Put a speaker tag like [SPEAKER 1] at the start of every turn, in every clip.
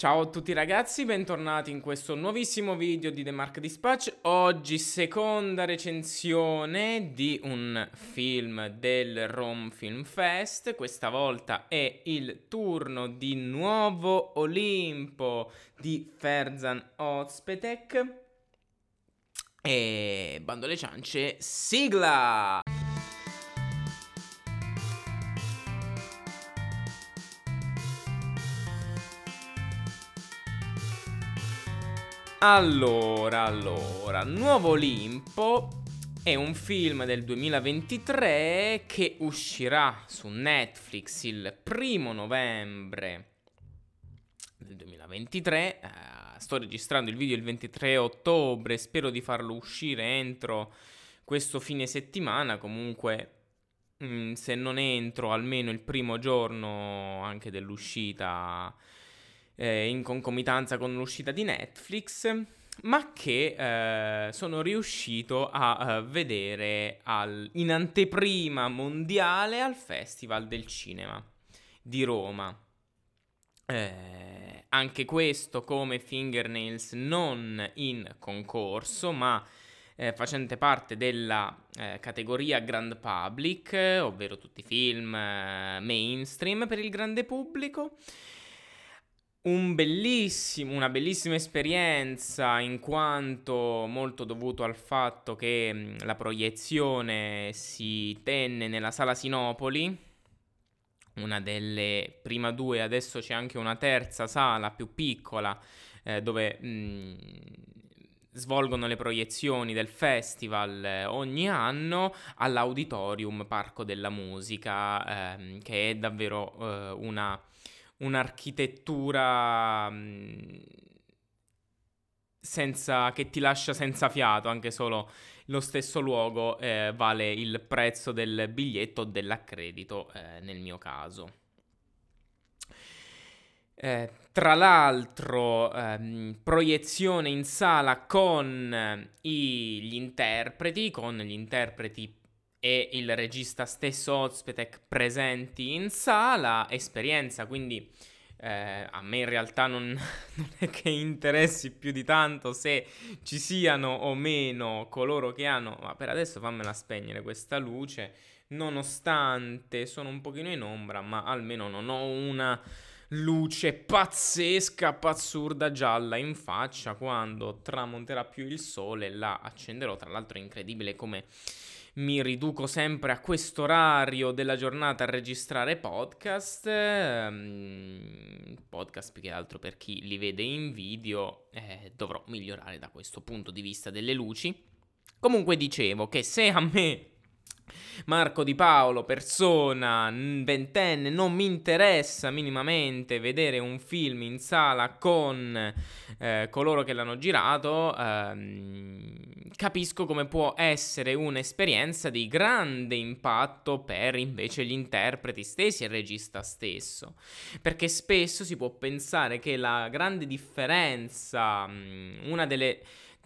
[SPEAKER 1] Ciao a tutti ragazzi, bentornati in questo nuovissimo video di The Mark Dispatch. Oggi seconda recensione di un film del Rome Film Fest. Questa volta è il turno di Nuovo Olimpo di Ferzan Ozpetek. E bando alle ciance, sigla! Allora, allora, Nuovo Olimpo è un film del 2023 che uscirà su Netflix il primo novembre del 2023. Uh, eh, sto registrando il video il 23 ottobre, spero di farlo uscire entro questo fine settimana. Comunque, mh, mm, se non entro almeno il primo giorno anche dell'uscita eh, in concomitanza con l'uscita di Netflix, ma che eh, sono riuscito a, a eh, vedere al, in anteprima mondiale al Festival del Cinema di Roma. Eh, anche questo come Fingernails non in concorso, ma eh, facente parte della eh, categoria Grand Public, ovvero tutti i film eh, mainstream per il grande pubblico. Un bellissimo, una bellissima esperienza in quanto molto dovuto al fatto che mm, la proiezione si tenne nella sala Sinopoli, una delle prima due, adesso c'è anche una terza sala più piccola eh, dove mh, mm, svolgono le proiezioni del festival eh, ogni anno all'Auditorium Parco della Musica, eh, che è davvero eh, una un'architettura senza, che ti lascia senza fiato, anche solo lo stesso luogo eh, vale il prezzo del biglietto o dell'accredito eh, nel mio caso. Eh, tra l'altro, ehm, proiezione in sala con eh, gli interpreti, con gli interpreti e il regista stesso Ozpetek presenti in sala, esperienza, quindi eh, a me in realtà non, non, è che interessi più di tanto se ci siano o meno coloro che hanno, ma per adesso fammela spegnere questa luce, nonostante sono un pochino in ombra, ma almeno non ho una luce pazzesca, pazzurda gialla in faccia. Quando tramonterà più il sole, la accenderò, tra l'altro è incredibile come mi riduco sempre a questo orario della giornata a registrare podcast. Ehm, podcast più che altro per chi li vede in video, eh, dovrò migliorare da questo punto di vista delle luci. Comunque dicevo che se a me Marco Di Paolo, persona ventenne, non mi interessa minimamente vedere un film in sala con eh, coloro che l'hanno girato. Ehm, capisco come può essere un'esperienza di grande impatto per invece gli interpreti stessi e il regista stesso. Perché spesso si può pensare che la grande differenza, una delle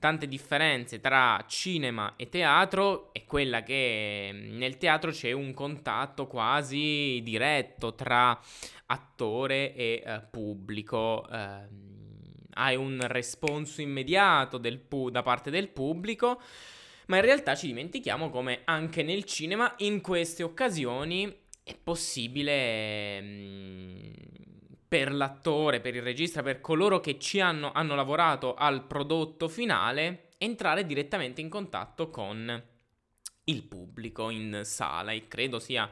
[SPEAKER 1] tante differenze tra cinema e teatro è quella che mm, nel teatro c'è un contatto quasi diretto tra attore e eh, pubblico. Eh, hai un responso immediato pu- da parte del pubblico, ma in realtà ci dimentichiamo come anche nel cinema in queste occasioni è possibile... Mm, per l'attore, per il regista, per coloro che ci hanno, hanno lavorato al prodotto finale, entrare direttamente in contatto con il pubblico in sala. E credo sia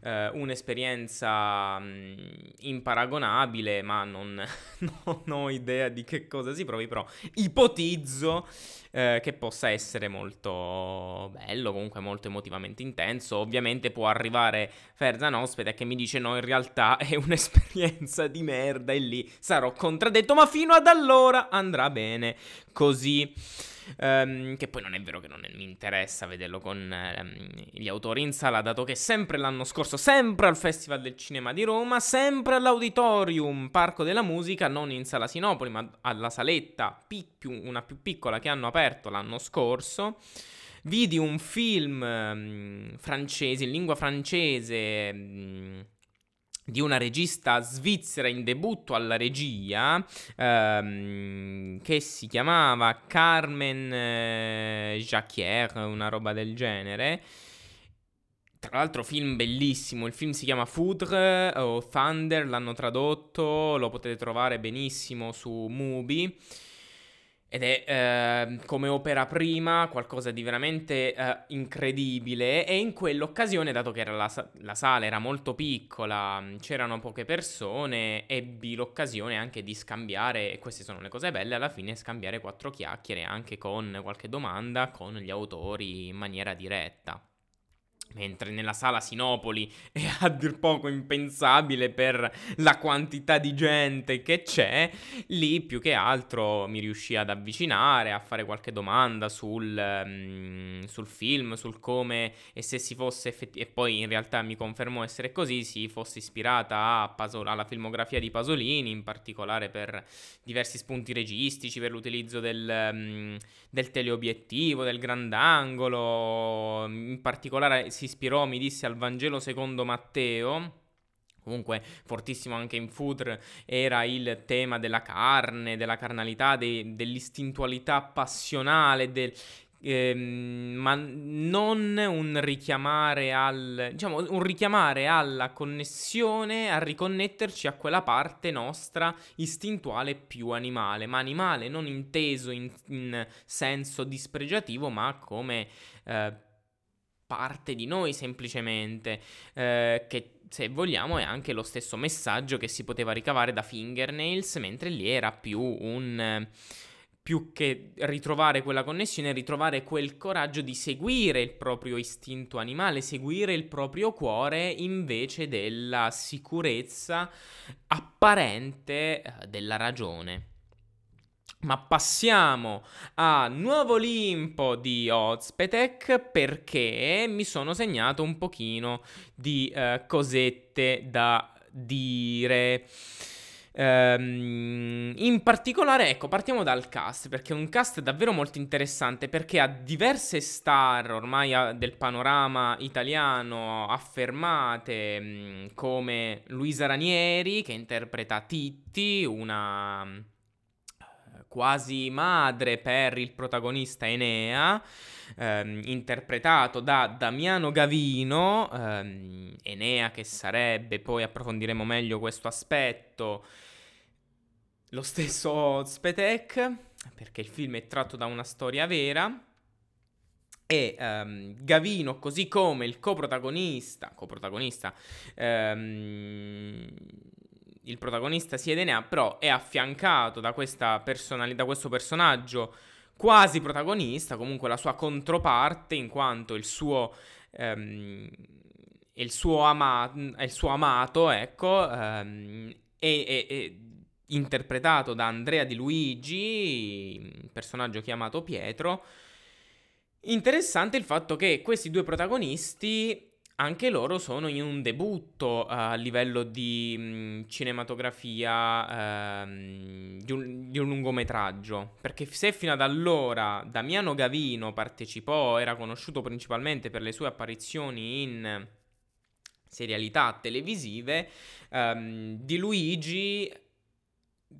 [SPEAKER 1] eh, un'esperienza mh, imparagonabile, ma non, non, ho idea di che cosa si provi, però ipotizzo eh, che possa essere molto bello, comunque molto emotivamente intenso. Ovviamente può arrivare Ferzan ospite che mi dice no, in realtà è un'esperienza di merda e lì sarò contraddetto, ma fino ad allora andrà bene così. Um, che poi non è vero che non mi interessa vederlo con um, gli autori in sala, dato che sempre l'anno scorso, sempre al Festival del Cinema di Roma, sempre all'Auditorium Parco della Musica, non in sala Sinopoli, ma alla saletta pi- più, una più piccola che hanno aperto l'anno scorso. Vidi un film um, francese, in lingua francese di una regista svizzera in debutto alla regia ehm, che si chiamava Carmen eh, Jacquier, una roba del genere. Tra l'altro film bellissimo, il film si chiama Foudre o Thunder, l'hanno tradotto, lo potete trovare benissimo su Mubi. Ed è eh, come opera prima qualcosa di veramente eh, incredibile e in quell'occasione, dato che la, la, sala era molto piccola, c'erano poche persone, ebbi l'occasione anche di scambiare, e queste sono le cose belle, alla fine scambiare quattro chiacchiere anche con qualche domanda con gli autori in maniera diretta. Mentre nella sala Sinopoli è a dir poco impensabile per la quantità di gente che c'è, lì più che altro mi riuscì ad avvicinare, a fare qualche domanda sul, um, sul film, sul come e se si fosse effettivamente, e poi in realtà mi confermò essere così, si fosse ispirata Pasol- alla filmografia di Pasolini, in particolare per diversi spunti registici, per l'utilizzo del, um, del teleobiettivo, del grandangolo, in particolare si ispirò, mi disse, al Vangelo secondo Matteo. Comunque, fortissimo anche in Food era il tema della carne, della carnalità, de- dell'istintualità passionale, del, Ehm, ma non un richiamare al diciamo un richiamare alla connessione a riconnetterci a quella parte nostra istintuale più animale ma animale non inteso in, in senso dispregiativo ma come eh, parte di noi semplicemente, eh, che se vogliamo è anche lo stesso messaggio che si poteva ricavare da Fingernails, mentre lì era più un... più che ritrovare quella connessione, ritrovare quel coraggio di seguire il proprio istinto animale, seguire il proprio cuore invece della sicurezza apparente eh, della ragione. Ma passiamo a Nuovo Olimpo di Ozpetek perché mi sono segnato un pochino di uh, cosette da dire. Um, in particolare, ecco, partiamo dal cast, perché è un cast davvero molto interessante, perché ha diverse star ormai del panorama italiano affermate, um, come Luisa Ranieri, che interpreta Titti, una quasi madre per il protagonista Enea, ehm, interpretato da Damiano Gavino, ehm, Enea che sarebbe, poi approfondiremo meglio questo aspetto, lo stesso Spetek, perché il film è tratto da una storia vera. E um, Gavino, così come il coprotagonista, coprotagonista um, il protagonista sia Enea, però è affiancato da, personali- da questo personaggio quasi protagonista, comunque la sua controparte, in quanto il suo, ehm, il suo, ama- il suo amato, ecco, ehm, è, è, è, interpretato da Andrea Di Luigi, personaggio chiamato Pietro. Interessante il fatto che questi due protagonisti anche loro sono in un debutto uh, a livello di mh, cinematografia uh, di, un, di, un, lungometraggio. Perché se fino ad allora Damiano Gavino partecipò, era conosciuto principalmente per le sue apparizioni in serialità televisive, um, di Luigi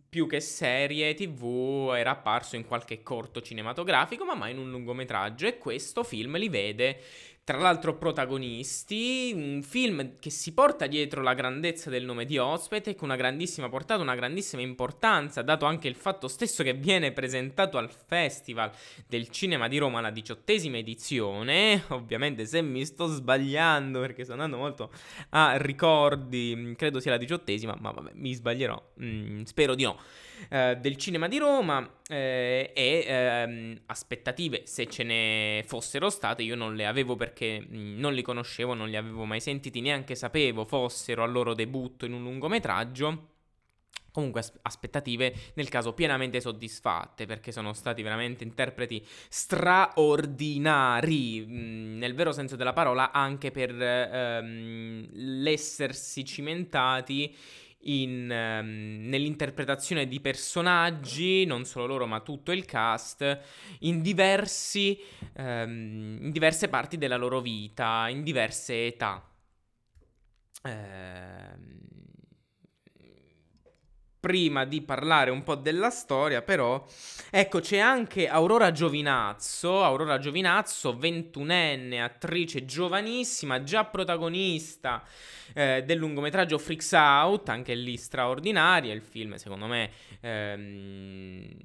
[SPEAKER 1] più che serie tv era apparso in qualche corto cinematografico ma mai in un lungometraggio e questo film li vede tra l'altro protagonisti, un film che si porta dietro la grandezza del nome di Ospite con una grandissima portata, una grandissima importanza, dato anche il fatto stesso che viene presentato al Festival del Cinema di Roma, la diciottesima edizione, ovviamente se mi sto sbagliando perché sto andando molto a ricordi, credo sia la diciottesima, ma vabbè, mi sbaglierò, mm, spero di no. Eh, del cinema di Roma eh, e ehm, aspettative, se ce ne fossero state, io non le avevo perché mh, mm, non li conoscevo, non li avevo mai sentiti, neanche sapevo fossero al loro debutto in un lungometraggio. Comunque aspettative nel caso pienamente soddisfatte perché sono stati veramente interpreti straordinari mm, nel vero senso della parola anche per ehm, l'essersi cimentati in, um, nell'interpretazione di personaggi, non solo loro ma tutto il cast, in, diversi, um, in diverse parti della loro vita, in diverse età. Ehm, prima di parlare un po' della storia, però, ecco, c'è anche Aurora Giovinazzo, Aurora Giovinazzo, 21enne, attrice giovanissima, già protagonista eh, del lungometraggio Freaks Out, anche lì straordinaria, il film secondo me... Ehm,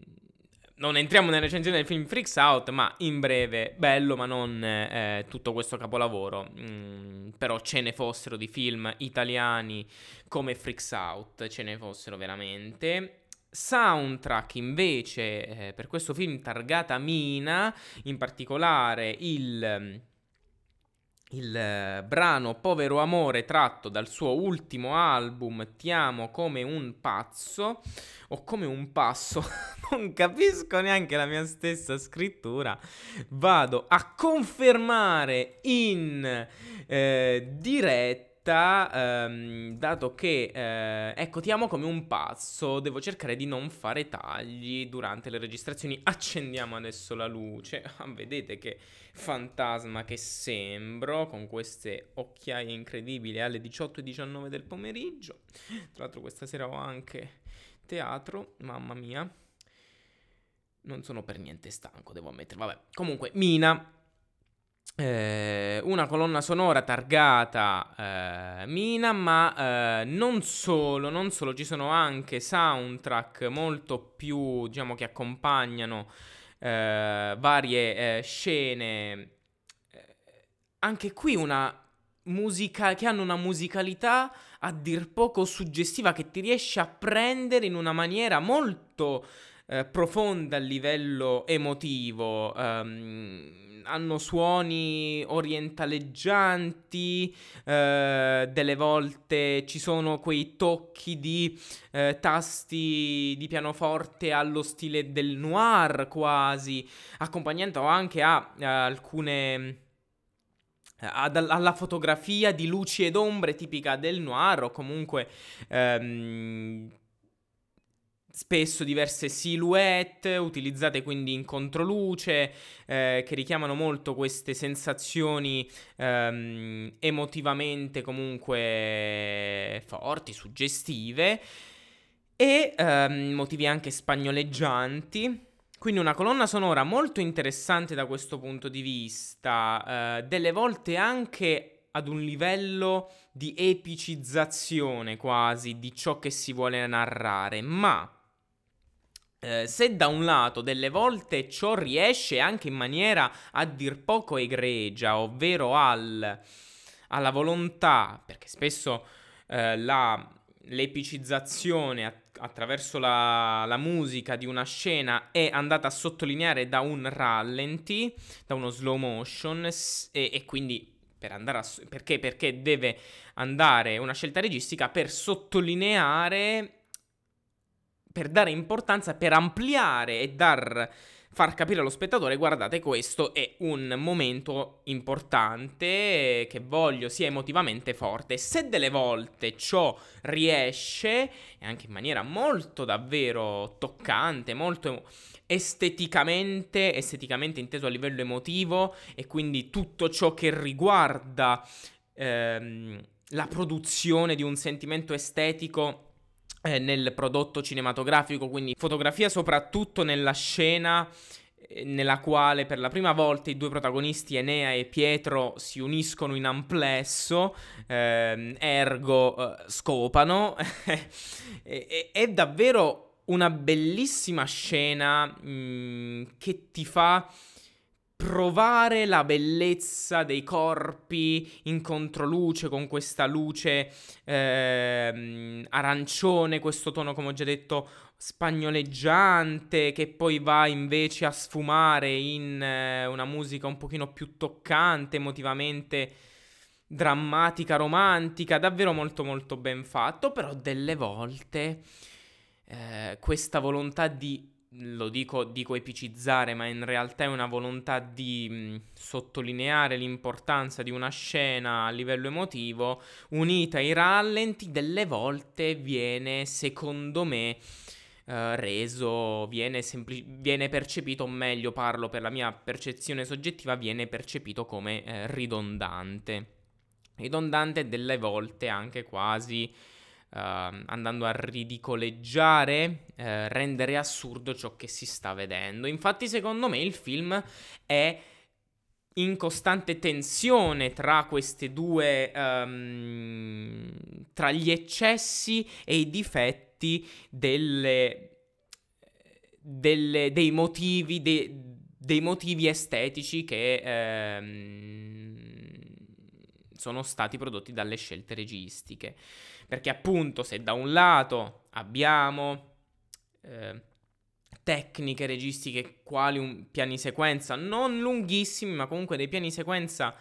[SPEAKER 1] non entriamo nella recensione del film Freaks Out, ma in breve, bello, ma non eh, tutto questo capolavoro. Mm, però ce ne fossero di film italiani come Freaks Out, ce ne fossero veramente. Soundtrack invece eh, per questo film targata Mina, in particolare il il eh, brano Povero Amore tratto dal suo ultimo album Ti amo come un pazzo o come un passo, non capisco neanche la mia stessa scrittura, vado a confermare in eh, diretta ehm, dato che, eh, ecco, ti amo come un pazzo, devo cercare di non fare tagli durante le registrazioni. Accendiamo adesso la luce. Ah, vedete che fantasma che sembro con queste occhiaie incredibili alle 18.19 del pomeriggio. Tra l'altro questa sera ho anche teatro, mamma mia. Non sono per niente stanco, devo ammettere. Vabbè, comunque, Mina eh, una colonna sonora targata eh, Mina, ma eh, non solo, non solo, ci sono anche soundtrack molto più, diciamo, che accompagnano eh, varie eh, scene. Eh, anche qui una musica che hanno una musicalità a dir poco suggestiva che ti riesce a prendere in una maniera molto profonda a livello emotivo. Um, hanno suoni orientaleggianti, eh, delle volte ci sono quei tocchi di eh, tasti di pianoforte allo stile del noir quasi, accompagnando anche a, a alcune... Ad, alla fotografia di luci ed ombre tipica del noir o comunque ehm, spesso diverse silhouette utilizzate quindi in controluce eh, che richiamano molto queste sensazioni ehm, emotivamente comunque forti, suggestive e ehm, motivi anche spagnoleggianti. Quindi una colonna sonora molto interessante da questo punto di vista, eh, delle volte anche ad un livello di epicizzazione quasi di ciò che si vuole narrare, ma eh, se da un lato delle volte ciò riesce anche in maniera a dir poco egregia, ovvero al, alla volontà, perché spesso eh, la, l'epicizzazione att- attraverso la, la, musica di una scena è andata a sottolineare da un rallenti, da uno slow motion e, e, quindi per andare a, perché? Perché deve andare una scelta registica per sottolineare per dare importanza, per ampliare e dar, far capire allo spettatore, guardate, questo è un momento importante che voglio sia emotivamente forte. Se delle volte ciò riesce, e anche in maniera molto davvero toccante, molto esteticamente, esteticamente inteso a livello emotivo, e quindi tutto ciò che riguarda ehm, la produzione di un sentimento estetico eh, nel prodotto cinematografico, quindi fotografia soprattutto nella scena eh, nella quale per la prima volta i due protagonisti Enea e Pietro si uniscono in amplesso, ehm, ergo eh, scopano. è, è, davvero una bellissima scena mh, mm, che ti fa provare la bellezza dei corpi in controluce con questa luce eh, arancione, questo tono come ho già detto spagnoleggiante che poi va invece a sfumare in eh, una musica un pochino più toccante, emotivamente drammatica, romantica, davvero molto molto ben fatto, però delle volte eh, questa volontà di lo dico, dico epicizzare, ma in realtà è una volontà di mh, sottolineare l'importanza di una scena a livello emotivo, unita ai rallenti, delle volte viene, secondo me, Uh, reso, viene, sempli- viene, percepito, o meglio parlo per la mia percezione soggettiva, viene percepito come uh, ridondante. ridondante delle volte anche quasi andando a ridicoleggiare, uh, rendere assurdo ciò che si sta vedendo. Infatti secondo me il film è in costante tensione tra queste due, um, tra gli eccessi e i difetti delle, delle, dei, motivi, de, dei motivi estetici che ehm, sono stati prodotti dalle scelte registiche. Perché appunto se da un lato abbiamo... Eh, tecniche registiche quali un piani sequenza non lunghissimi, ma comunque dei piani sequenza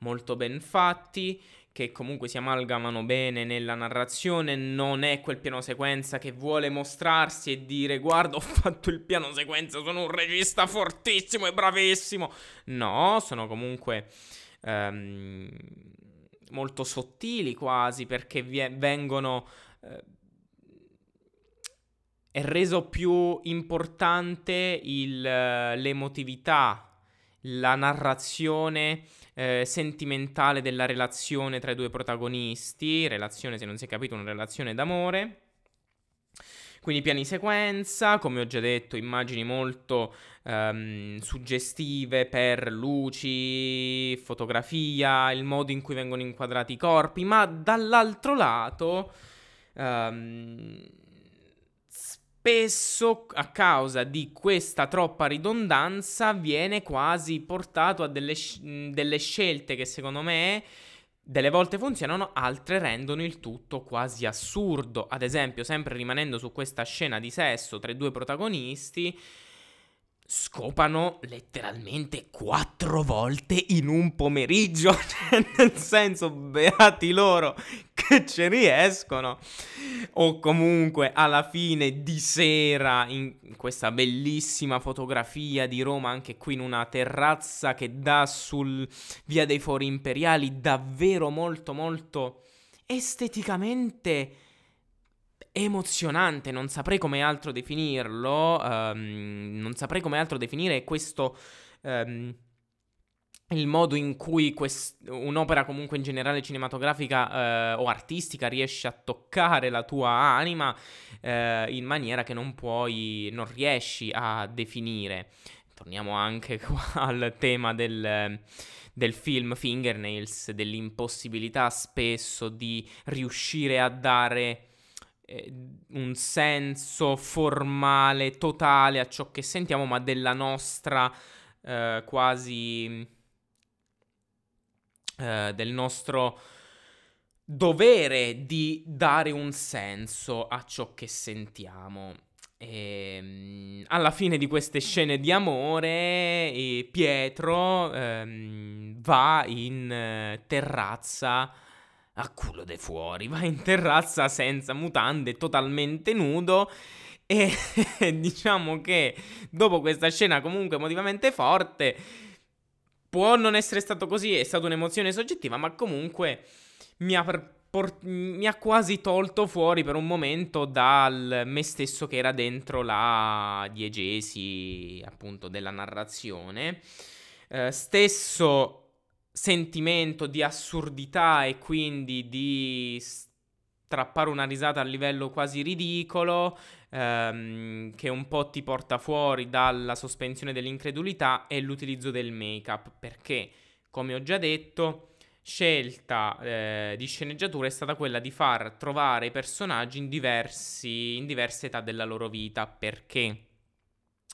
[SPEAKER 1] molto ben fatti che comunque si amalgamano bene nella narrazione, non è quel piano sequenza che vuole mostrarsi e dire guarda ho fatto il piano sequenza, sono un regista fortissimo e bravissimo. No, sono comunque um, molto sottili quasi perché vengono... Uh, è reso più importante il, l'emotività, la narrazione eh, sentimentale della relazione tra i due protagonisti, relazione se non si è capito una relazione d'amore. Quindi piani sequenza, come ho già detto, immagini molto um, suggestive per luci, fotografia, il modo in cui vengono inquadrati i corpi, ma dall'altro lato um, spesso a causa di questa troppa ridondanza viene quasi portato a delle, delle scelte che secondo me delle volte funzionano, altre rendono il tutto quasi assurdo. Ad esempio, sempre rimanendo su questa scena di sesso tra i due protagonisti, scopano letteralmente quattro volte in un pomeriggio. Cioè, nel senso, beati loro che ci riescono. O comunque alla fine di sera in questa bellissima fotografia di Roma, anche qui in una terrazza che dà sul via dei Fori Imperiali, davvero molto molto esteticamente emozionante, non saprei come altro definirlo, um, non saprei come altro definire questo... Um, il modo in cui quest- un'opera comunque in generale cinematografica eh, o artistica riesce a toccare la tua anima eh, in maniera che non puoi, non riesci a definire. Torniamo anche qua al tema del, del film Fingernails, dell'impossibilità spesso di riuscire a dare eh, un senso formale, totale a ciò che sentiamo, ma della nostra eh, quasi eh, del nostro dovere di dare un senso a ciò che sentiamo. E, ehm, alla fine di queste scene di amore, Pietro ehm, va in eh, terrazza a culo de fuori, va in terrazza senza mutande, totalmente nudo. E diciamo che dopo questa scena comunque emotivamente forte, Può non essere stato così, è stata un'emozione soggettiva, ma comunque mi ha, por- mi ha quasi tolto fuori per un momento dal me stesso che era dentro la diegesi, appunto, della narrazione. Eh, stesso sentimento di assurdità e quindi di strappare una risata a livello quasi ridicolo, ehm, che un po' ti porta fuori dalla sospensione dell'incredulità, è l'utilizzo del make-up, perché, come ho già detto, scelta eh, di sceneggiatura è stata quella di far trovare i personaggi in, diversi, in diverse età della loro vita, perché?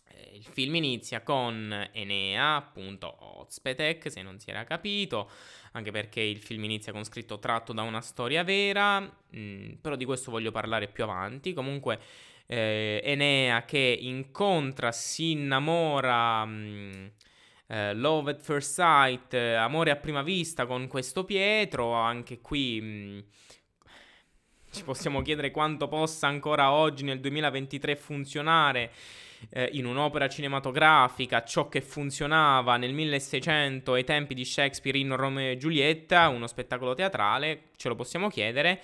[SPEAKER 1] Eh, il film inizia con Enea, appunto Ozpetek, se non si era capito, anche perché il film inizia con scritto tratto da una storia vera, mh, mm, però di questo voglio parlare più avanti. Comunque eh, Enea che incontra, si innamora, mh, mm, eh, love at first sight, eh, amore a prima vista con questo Pietro, anche qui... Mh, mm, ci possiamo chiedere quanto possa ancora oggi nel 2023 funzionare eh, in un'opera cinematografica ciò che funzionava nel 1600 ai tempi di Shakespeare in Romeo e Giulietta, uno spettacolo teatrale, ce lo possiamo chiedere.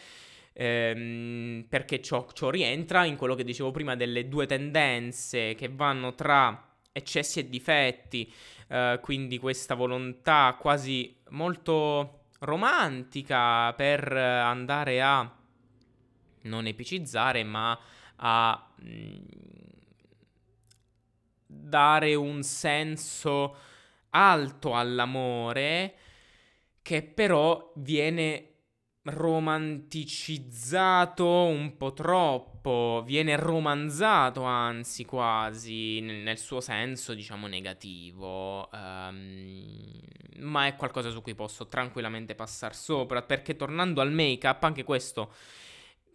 [SPEAKER 1] Ehm, perché ciò, ciò rientra in quello che dicevo prima delle due tendenze che vanno tra eccessi e difetti, eh, quindi questa volontà quasi molto romantica per andare a non epicizzare, ma a mh, mm, dare un senso alto all'amore che però viene romanticizzato un po' troppo, viene romanzato anzi quasi nel, nel suo senso diciamo negativo, um, ma è qualcosa su cui posso tranquillamente passare sopra perché tornando al make-up anche questo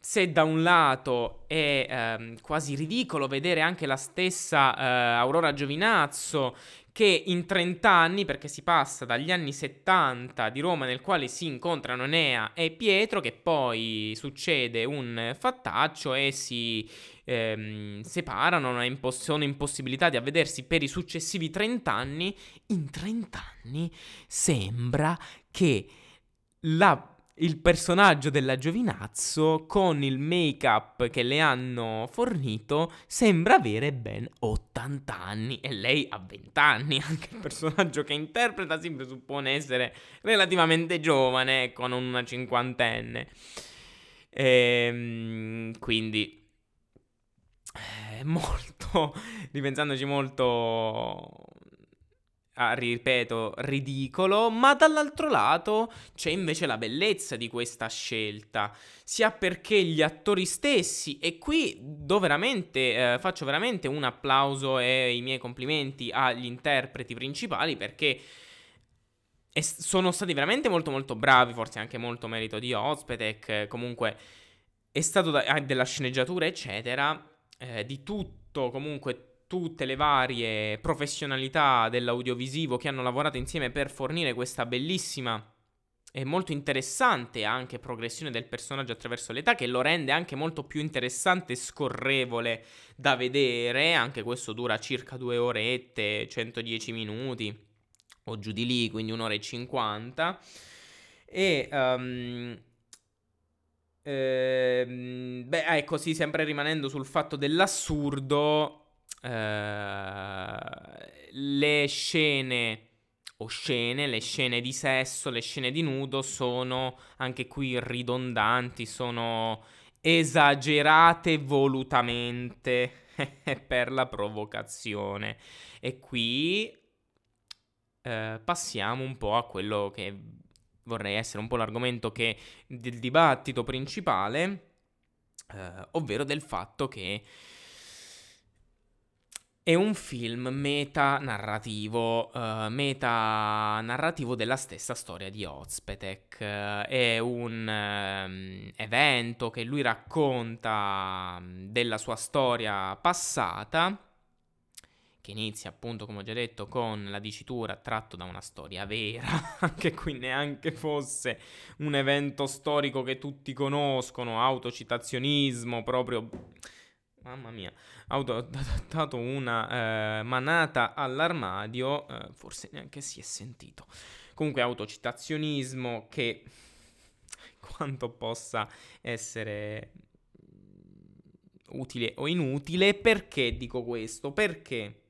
[SPEAKER 1] se da un lato è ehm, quasi ridicolo vedere anche la stessa eh, Aurora Giovinazzo che in 30 anni, perché si passa dagli anni 70 di Roma nel quale si incontrano Nea e Pietro, che poi succede un fattaccio e si ehm, separano, imposs- sono impossibilitati a vedersi per i successivi 30 anni, in 30 anni sembra che la il personaggio della Giovinazzo con il make-up che le hanno fornito sembra avere ben 80 anni e lei ha 20 anni, anche il personaggio che interpreta si presuppone essere relativamente giovane con una cinquantenne. Ehm, quindi molto, ripensandoci molto ah, ripeto, ridicolo, ma dall'altro lato c'è invece la bellezza di questa scelta, sia perché gli attori stessi, e qui do veramente, eh, faccio veramente un applauso e i miei complimenti agli interpreti principali perché sono stati veramente molto molto bravi, forse anche molto merito di Ozpetek, comunque è stato da- ah, della sceneggiatura eccetera, eh, di tutto comunque tutte le varie professionalità dell'audiovisivo che hanno lavorato insieme per fornire questa bellissima e molto interessante anche progressione del personaggio attraverso l'età che lo rende anche molto più interessante e scorrevole da vedere, anche questo dura circa due orette, 110 minuti o giù di lì, quindi un'ora e cinquanta. E um, ehm, beh, ecco, sì, sempre rimanendo sul fatto dell'assurdo, eh, le scene o scene, le scene di sesso, le scene di nudo sono anche qui ridondanti, sono esagerate volutamente per la provocazione. E qui eh, passiamo un po' a quello che vorrei essere un po' l'argomento che, del dibattito principale, eh, ovvero del fatto che è un film metanarrativo, uh, metanarrativo della stessa storia di Ozpetek. Uh, è un uh, evento che lui racconta mm, della sua storia passata, che inizia appunto, come ho già detto, con la dicitura tratto da una storia vera, anche qui neanche fosse un evento storico che tutti conoscono, autocitazionismo proprio Mamma mia, ha dato una eh, manata all'armadio, eh, forse neanche si è sentito. Comunque autocitazionismo che quanto possa essere utile o inutile, perché dico questo? Perché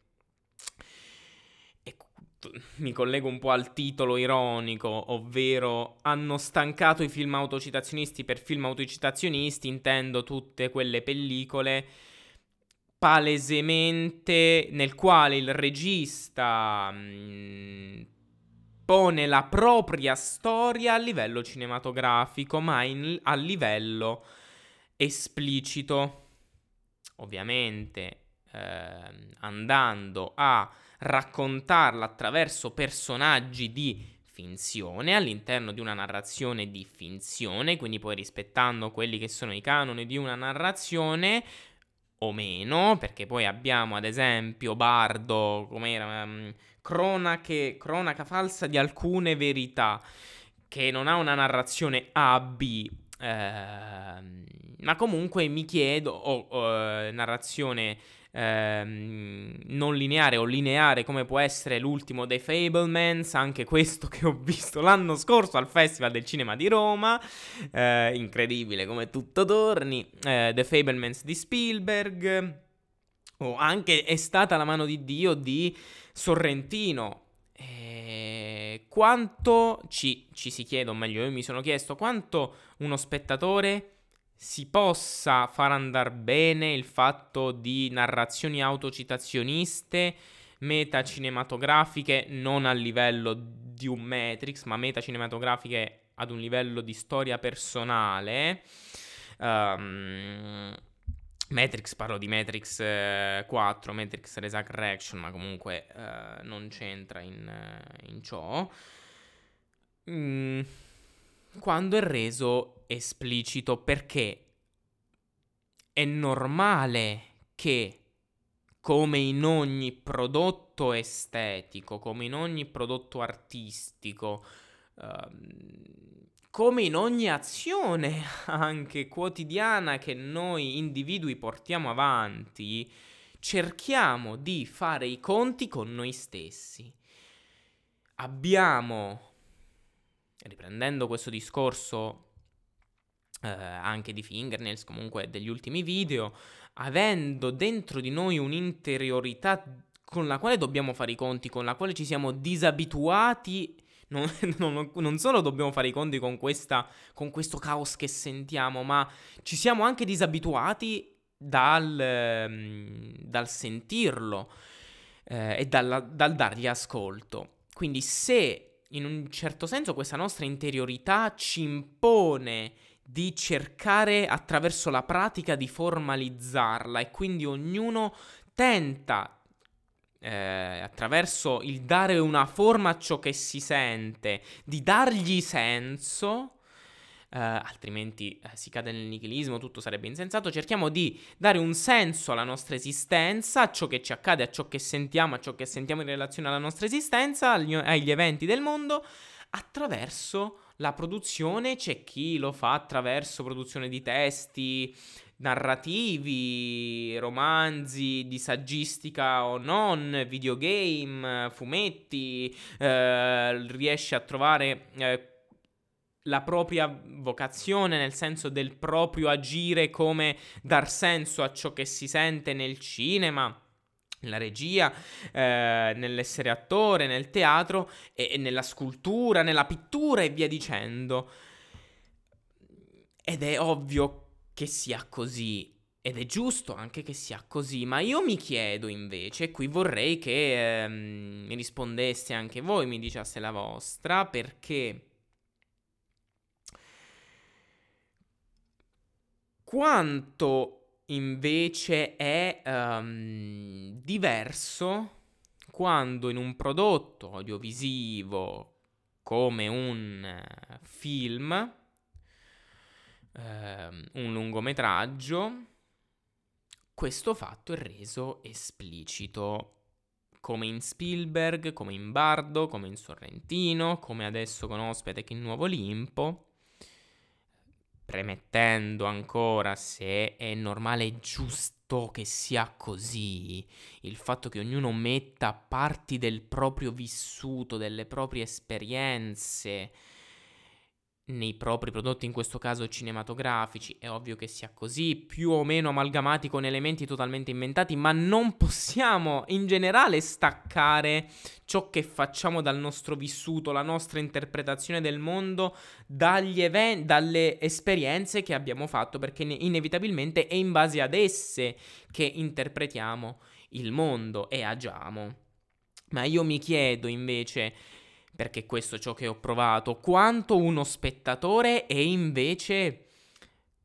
[SPEAKER 1] mi collego un po' al titolo ironico, ovvero hanno stancato i film autocitazionisti per film autocitazionisti, intendo tutte quelle pellicole palesemente nel quale il regista mh, mm, pone la propria storia a livello cinematografico, ma in, a livello esplicito. Ovviamente eh, andando a raccontarla attraverso personaggi di finzione all'interno di una narrazione di finzione, quindi poi rispettando quelli che sono i canoni di una narrazione, o meno, perché poi abbiamo ad esempio Bardo, com'era, um, cronache, cronaca falsa di alcune verità, che non ha una narrazione A-B, eh, ma comunque mi chiedo, o oh, oh, narrazione ehm, non lineare o lineare come può essere l'ultimo dei Fablemans, anche questo che ho visto l'anno scorso al Festival del Cinema di Roma, eh, incredibile come tutto torni, eh, The Fablemans di Spielberg, o anche È stata la mano di Dio di Sorrentino. Eh, quanto ci, ci si chiede, o meglio io mi sono chiesto, quanto uno spettatore si possa far andare bene il fatto di narrazioni autocitazioniste, metacinematografiche, non a livello di un Matrix, ma metacinematografiche ad un livello di storia personale. Um, Matrix, parlo di Matrix eh, 4, Matrix Resurrection, ma comunque eh, non c'entra in, eh, in ciò. Mm, quando è reso esplicito perché è normale che come in ogni prodotto estetico, come in ogni prodotto artistico, uh, come in ogni azione anche quotidiana che noi individui portiamo avanti, cerchiamo di fare i conti con noi stessi. Abbiamo, riprendendo questo discorso eh, anche di fingernails, comunque degli ultimi video, avendo dentro di noi un'interiorità con la quale dobbiamo fare i conti, con la quale ci siamo disabituati non, non, non, solo dobbiamo fare i conti con, questa, con questo caos che sentiamo, ma ci siamo anche disabituati dal, ehm, dal sentirlo eh, e dal, dal dargli ascolto. Quindi se in un certo senso questa nostra interiorità ci impone di cercare attraverso la pratica di formalizzarla e quindi ognuno tenta eh, attraverso il dare una forma a ciò che si sente, di dargli senso, eh, altrimenti eh, si cade nel nichilismo, tutto sarebbe insensato, cerchiamo di dare un senso alla nostra esistenza, a ciò che ci accade, a ciò che sentiamo, a ciò che sentiamo in relazione alla nostra esistenza, agli, agli eventi del mondo, attraverso la produzione, c'è chi lo fa attraverso produzione di testi, narrativi, romanzi di saggistica o non, videogame, fumetti, eh, riesce a trovare eh, la propria vocazione, nel senso del proprio agire, come dar senso a ciò che si sente nel cinema nella regia, eh, nell'essere attore, nel teatro e, e, nella scultura, nella pittura e via dicendo. Ed è ovvio che sia così. Ed è giusto anche che sia così, ma io mi chiedo invece, qui vorrei che ehm, mi rispondeste anche voi, mi diciaste la vostra, perché quanto invece è um, diverso quando in un prodotto audiovisivo come un film ehm, un lungometraggio, questo fatto è reso esplicito come in Spielberg, come in Bardo, come in Sorrentino, come adesso con Ospite che in Nuovo Olimpo, premettendo ancora se è normale e giusto che sia così, il fatto che ognuno metta parti del proprio vissuto, delle proprie esperienze, nei propri prodotti, in questo caso cinematografici, è ovvio che sia così, più o meno amalgamati con elementi totalmente inventati, ma non possiamo in generale staccare ciò che facciamo dal nostro vissuto, la nostra interpretazione del mondo, dagli eventi, dalle esperienze che abbiamo fatto, perché inevitabilmente è in base ad esse che interpretiamo il mondo e agiamo. Ma io mi chiedo invece perché questo è ciò che ho provato, quanto uno spettatore è invece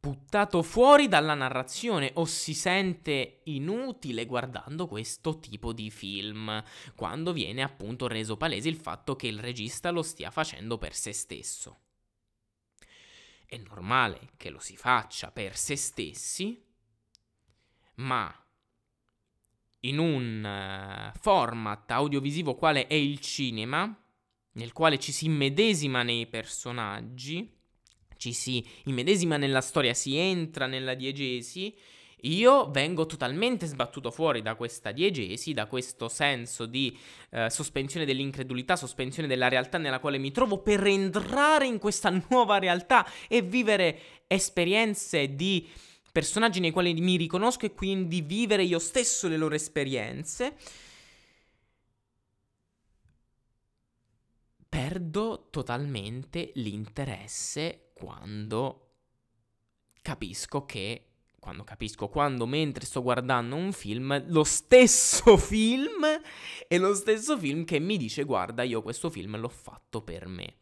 [SPEAKER 1] buttato fuori dalla narrazione o si sente inutile guardando questo tipo di film, quando viene appunto reso palese il fatto che il regista lo stia facendo per se stesso. È normale che lo si faccia per se stessi, ma in un eh, format audiovisivo quale è il cinema, nel quale ci si immedesima nei personaggi, ci si immedesima nella storia, si entra nella diegesi, io vengo totalmente sbattuto fuori da questa diegesi, da questo senso di eh, sospensione dell'incredulità, sospensione della realtà nella quale mi trovo per entrare in questa nuova realtà e vivere esperienze di personaggi nei quali mi riconosco e quindi vivere io stesso le loro esperienze. Perdo totalmente l'interesse quando capisco che quando capisco, quando mentre sto guardando un film, lo stesso film è lo stesso film che mi dice guarda io questo film l'ho fatto per me.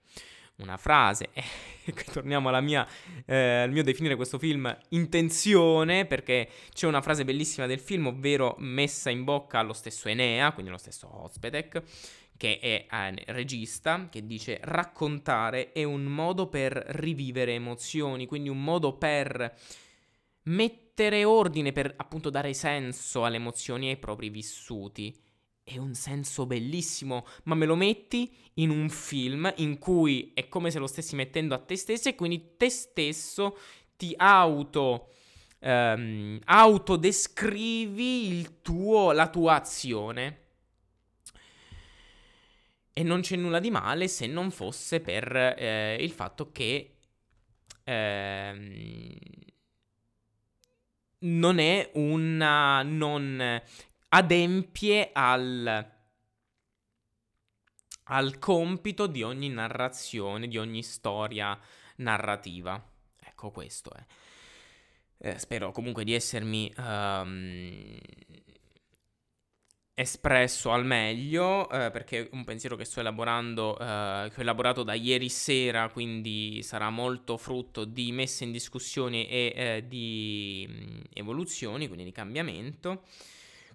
[SPEAKER 1] Una frase, eh, torniamo mia, eh, al mio definire questo film intenzione, perché c'è una frase bellissima del film, ovvero messa in bocca allo stesso Enea, quindi lo stesso Ozpetek, che è eh, regista, che dice raccontare è un modo per rivivere emozioni, quindi un modo per mettere ordine, per appunto dare senso alle emozioni e ai propri vissuti. È un senso bellissimo, ma me lo metti in un film in cui è come se lo stessi mettendo a te stesso e quindi te stesso ti auto um, autodescrivi tuo, la tua azione. E non c'è nulla di male se non fosse per eh, il fatto che eh, non è una... non adempie al al compito di ogni narrazione, di ogni storia narrativa. Ecco questo è. Eh, spero comunque di essermi um, espresso al meglio, eh, perché è un pensiero che sto elaborando, eh, che ho elaborato da ieri sera, quindi sarà molto frutto di messe in discussione e eh, di mm, evoluzioni, quindi di cambiamento.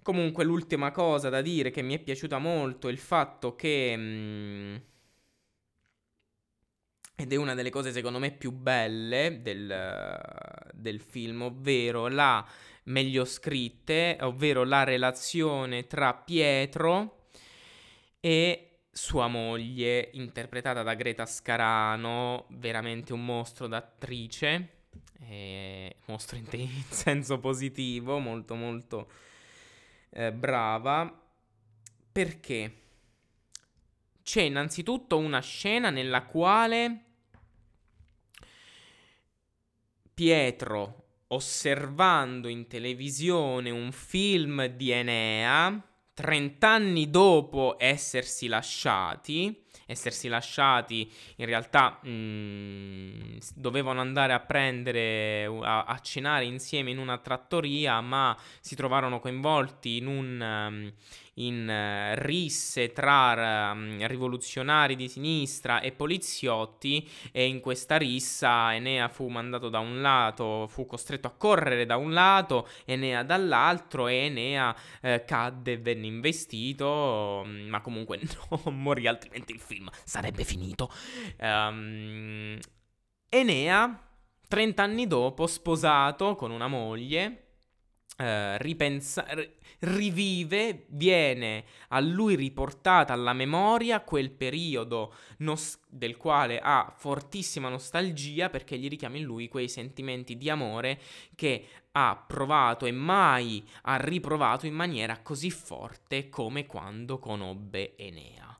[SPEAKER 1] Comunque l'ultima cosa da dire che mi è piaciuta molto è il fatto che... Mh, mm, ed è una delle cose secondo me più belle del, del film, ovvero la meglio scritte, ovvero la relazione tra Pietro e sua moglie, interpretata da Greta Scarano, veramente un mostro d'attrice, eh, mostro in, te- in, senso positivo, molto molto eh, brava, perché? C'è innanzitutto una scena nella quale Pietro osservando in televisione un film di Enea, 30 anni dopo essersi lasciati, essersi lasciati in realtà mh, mm, dovevano andare a prendere a, a, cenare insieme in una trattoria ma si trovarono coinvolti in un um, in uh, risse tra um, rivoluzionari di sinistra e poliziotti e in questa rissa Enea fu mandato da un lato, fu costretto a correre da un lato, Enea dall'altro e Enea uh, cadde e venne investito, um, ma comunque non morì altrimenti il film sarebbe finito. Um, Enea, 30 anni dopo, sposato con una moglie, Uh, ripensa- rivive, viene a lui riportata alla memoria quel periodo nos- del quale ha fortissima nostalgia perché gli richiama in lui quei sentimenti di amore che ha provato e mai ha riprovato in maniera così forte come quando conobbe Enea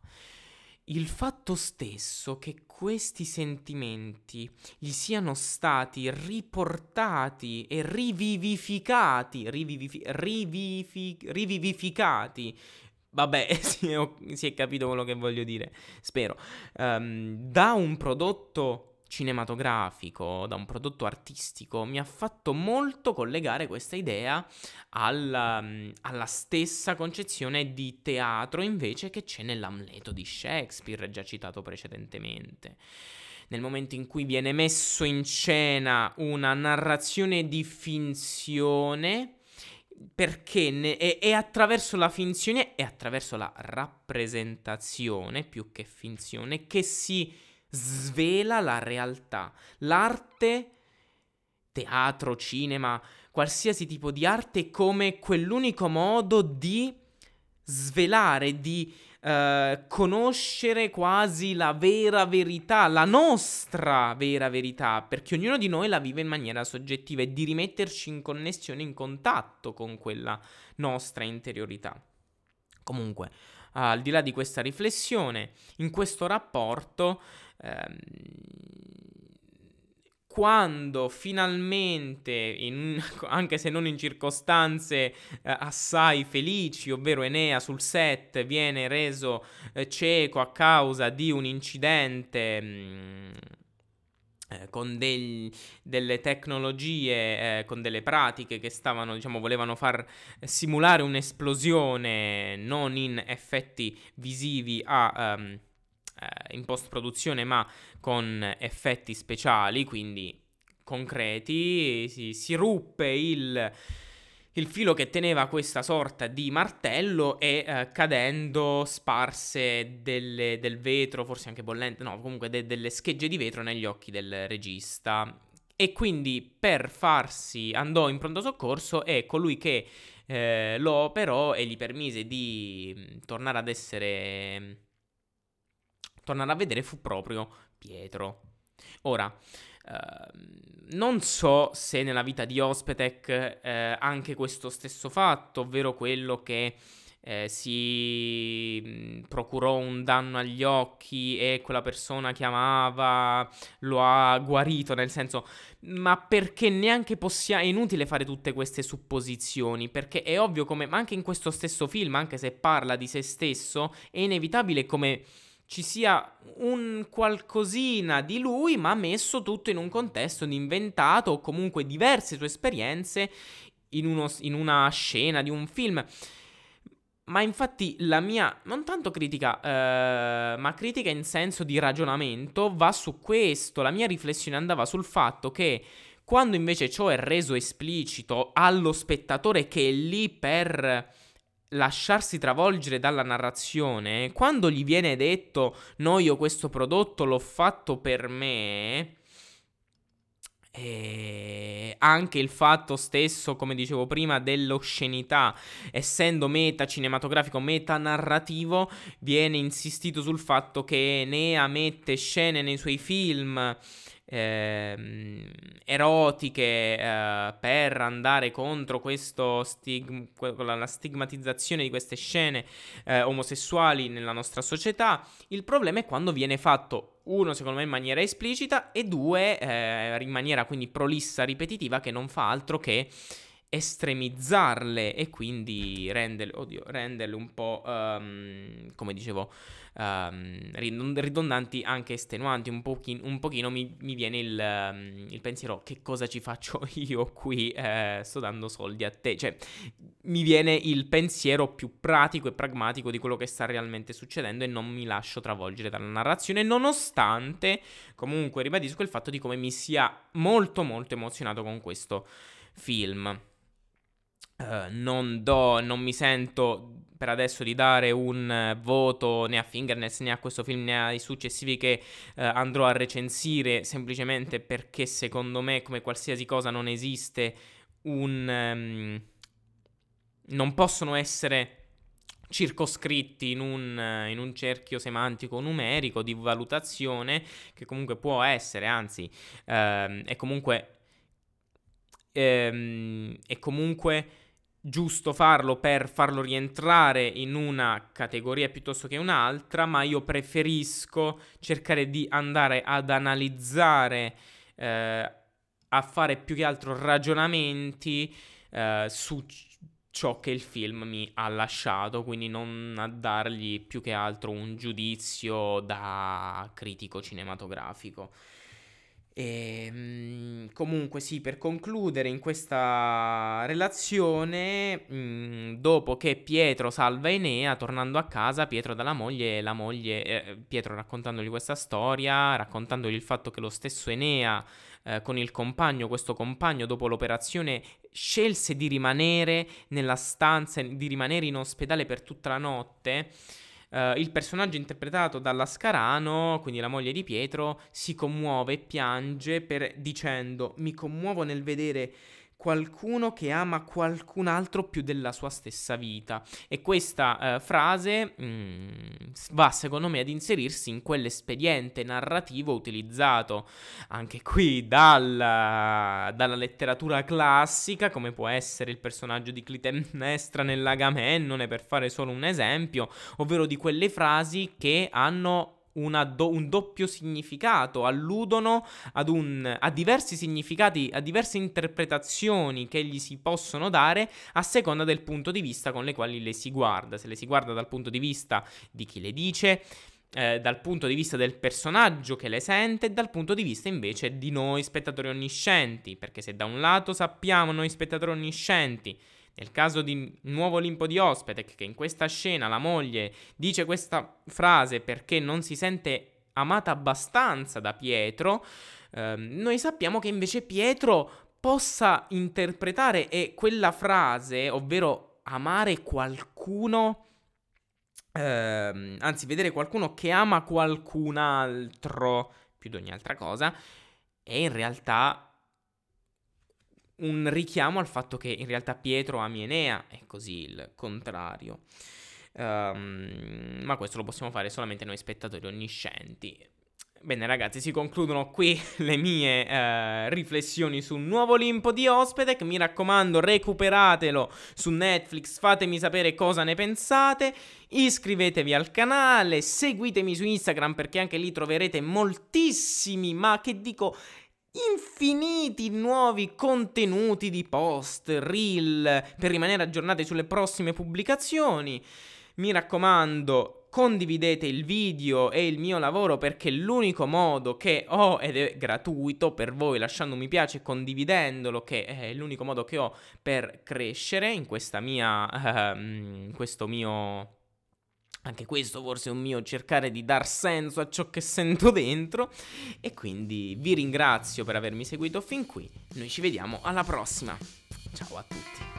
[SPEAKER 1] il fatto stesso che questi sentimenti gli siano stati riportati e rivivificati, rivivifi- rivifi- rivivificati Vabbè, si è, si è, capito quello che voglio dire, spero. Um, da un prodotto cinematografico, da un prodotto artistico, mi ha fatto molto collegare questa idea alla, mm, alla stessa concezione di teatro invece che c'è nell'Amleto di Shakespeare, già citato precedentemente. Nel momento in cui viene messo in scena una narrazione di finzione, perché ne, è, è, attraverso la finzione e attraverso la rappresentazione più che finzione che si svela la realtà. L'arte, teatro, cinema, qualsiasi tipo di arte come quell'unico modo di svelare, di uh, conoscere quasi la vera verità, la nostra vera verità, perché ognuno di noi la vive in maniera soggettiva e di rimetterci in connessione, in contatto con quella nostra interiorità. Comunque, al di là di questa riflessione, in questo rapporto Ehm, quando finalmente, in, anche se non in circostanze eh, assai felici, ovvero Enea sul set viene reso eh, cieco a causa di un incidente mh, mm, eh, con degli, delle tecnologie, eh, con delle pratiche che stavano, diciamo, volevano far simulare un'esplosione non in effetti visivi a... Um, eh, in post produzione ma con effetti speciali, quindi concreti, si, si ruppe il, il, filo che teneva questa sorta di martello e eh, cadendo sparse delle, del vetro, forse anche bollente, no, comunque de, delle schegge di vetro negli occhi del regista. E quindi per farsi andò in pronto soccorso e colui che eh, lo operò e gli permise di mm, tornare ad essere tornare a vedere fu proprio Pietro. Ora, Uh, non so se nella vita di Ospetek uh, anche questo stesso fatto, ovvero quello che uh, si procurò un danno agli occhi e quella persona che amava lo ha guarito, nel senso, ma perché neanche possiamo, è inutile fare tutte queste supposizioni, perché è ovvio come, ma anche in questo stesso film, anche se parla di se stesso, è inevitabile come ci sia un qualcosina di lui, ma messo tutto in un contesto inventato o comunque diverse sue esperienze in, uno, in una scena di un film. Ma infatti la mia, non tanto critica, eh, ma critica in senso di ragionamento, va su questo. La mia riflessione andava sul fatto che quando invece ciò è reso esplicito allo spettatore che è lì per lasciarsi travolgere dalla narrazione, quando gli viene detto no, io questo prodotto l'ho fatto per me, e anche il fatto stesso, come dicevo prima, dell'oscenità, essendo meta cinematografico, meta narrativo, viene insistito sul fatto che Nea mette scene nei suoi film eh, erotiche eh, per andare contro questo stig- la stigmatizzazione di queste scene eh, omosessuali nella nostra società. Il problema è quando viene fatto uno secondo me in maniera esplicita e due eh, in maniera quindi prolissa, ripetitiva che non fa altro che estremizzarle e quindi renderle, oddio, renderle un po' um, come dicevo um, ridondanti, anche estenuanti. Un, pochi, un pochino mi, mi viene il, um, il, pensiero: che cosa ci faccio io qui? Eh, sto dando soldi a te. Cioè, mi viene il pensiero più pratico e pragmatico di quello che sta realmente succedendo e non mi lascio travolgere dalla narrazione, nonostante comunque ribadisco il fatto di come mi sia molto molto emozionato con questo film. Uh, non do, non mi sento per adesso di dare un uh, voto né a Fingerness né a questo film né ai successivi che uh, andrò a recensire semplicemente perché secondo me come qualsiasi cosa non esiste un... Um, non possono essere circoscritti in un, in un, cerchio semantico numerico di valutazione che comunque può essere, anzi ehm, è comunque... Ehm, è comunque giusto farlo per farlo rientrare in una categoria piuttosto che un'altra, ma io preferisco cercare di andare ad analizzare, eh, a fare più che altro ragionamenti eh, su ciò che il film mi ha lasciato, quindi non a dargli più che altro un giudizio da critico cinematografico. E, ehm, comunque sì, per concludere in questa relazione, mh, dopo che Pietro salva Enea, tornando a casa, Pietro dalla moglie, la moglie, eh, Pietro raccontandogli questa storia, raccontandogli il fatto che lo stesso Enea eh, con il compagno, questo compagno dopo l'operazione scelse di rimanere nella stanza, di rimanere in ospedale per tutta la notte. Uh, il personaggio interpretato dalla Scarano, quindi la moglie di Pietro, si commuove e piange per, dicendo mi commuovo nel vedere qualcuno che ama qualcun altro più della sua stessa vita. E questa uh, frase mm, va secondo me ad inserirsi in quell'espediente narrativo utilizzato anche qui dalla, dalla letteratura classica, come può essere il personaggio di Clitemnestra nell'Agamennone, per fare solo un esempio, ovvero di quelle frasi che hanno do- un doppio significato, alludono un, a diversi significati, a diverse interpretazioni che gli si possono dare a seconda del punto di vista con le quali le si guarda. Se le si guarda dal punto di vista di chi le dice, eh, dal punto di vista del personaggio che le sente dal punto di vista invece di noi spettatori onniscienti, perché se da un lato sappiamo noi spettatori onniscienti nel caso di Nuovo Olimpo di Ospetec, che in questa scena la moglie dice questa frase perché non si sente amata abbastanza da Pietro, ehm, noi sappiamo che invece Pietro possa interpretare e quella frase, ovvero amare qualcuno, ehm, anzi vedere qualcuno che ama qualcun altro più di ogni altra cosa, è in realtà un richiamo al fatto che in realtà Pietro ami Enea e così il contrario. Um, ma questo lo possiamo fare solamente noi spettatori onniscienti. Bene ragazzi, si concludono qui le mie uh, riflessioni su un nuovo Olimpo di Ospedec. Mi raccomando, recuperatelo su Netflix, fatemi sapere cosa ne pensate. Iscrivetevi al canale, seguitemi su Instagram perché anche lì troverete moltissimi, ma che dico infiniti nuovi contenuti di post, reel, per rimanere aggiornati sulle prossime pubblicazioni. Mi raccomando, condividete il video e il mio lavoro perché l'unico modo che ho ed è gratuito per voi lasciando un mi piace e condividendolo che è l'unico modo che ho per crescere in questa mia uh, in questo mio anche questo forse è un mio cercare di dar senso a ciò che sento dentro. E quindi vi ringrazio per avermi seguito fin qui. Noi ci vediamo alla prossima. Ciao a tutti.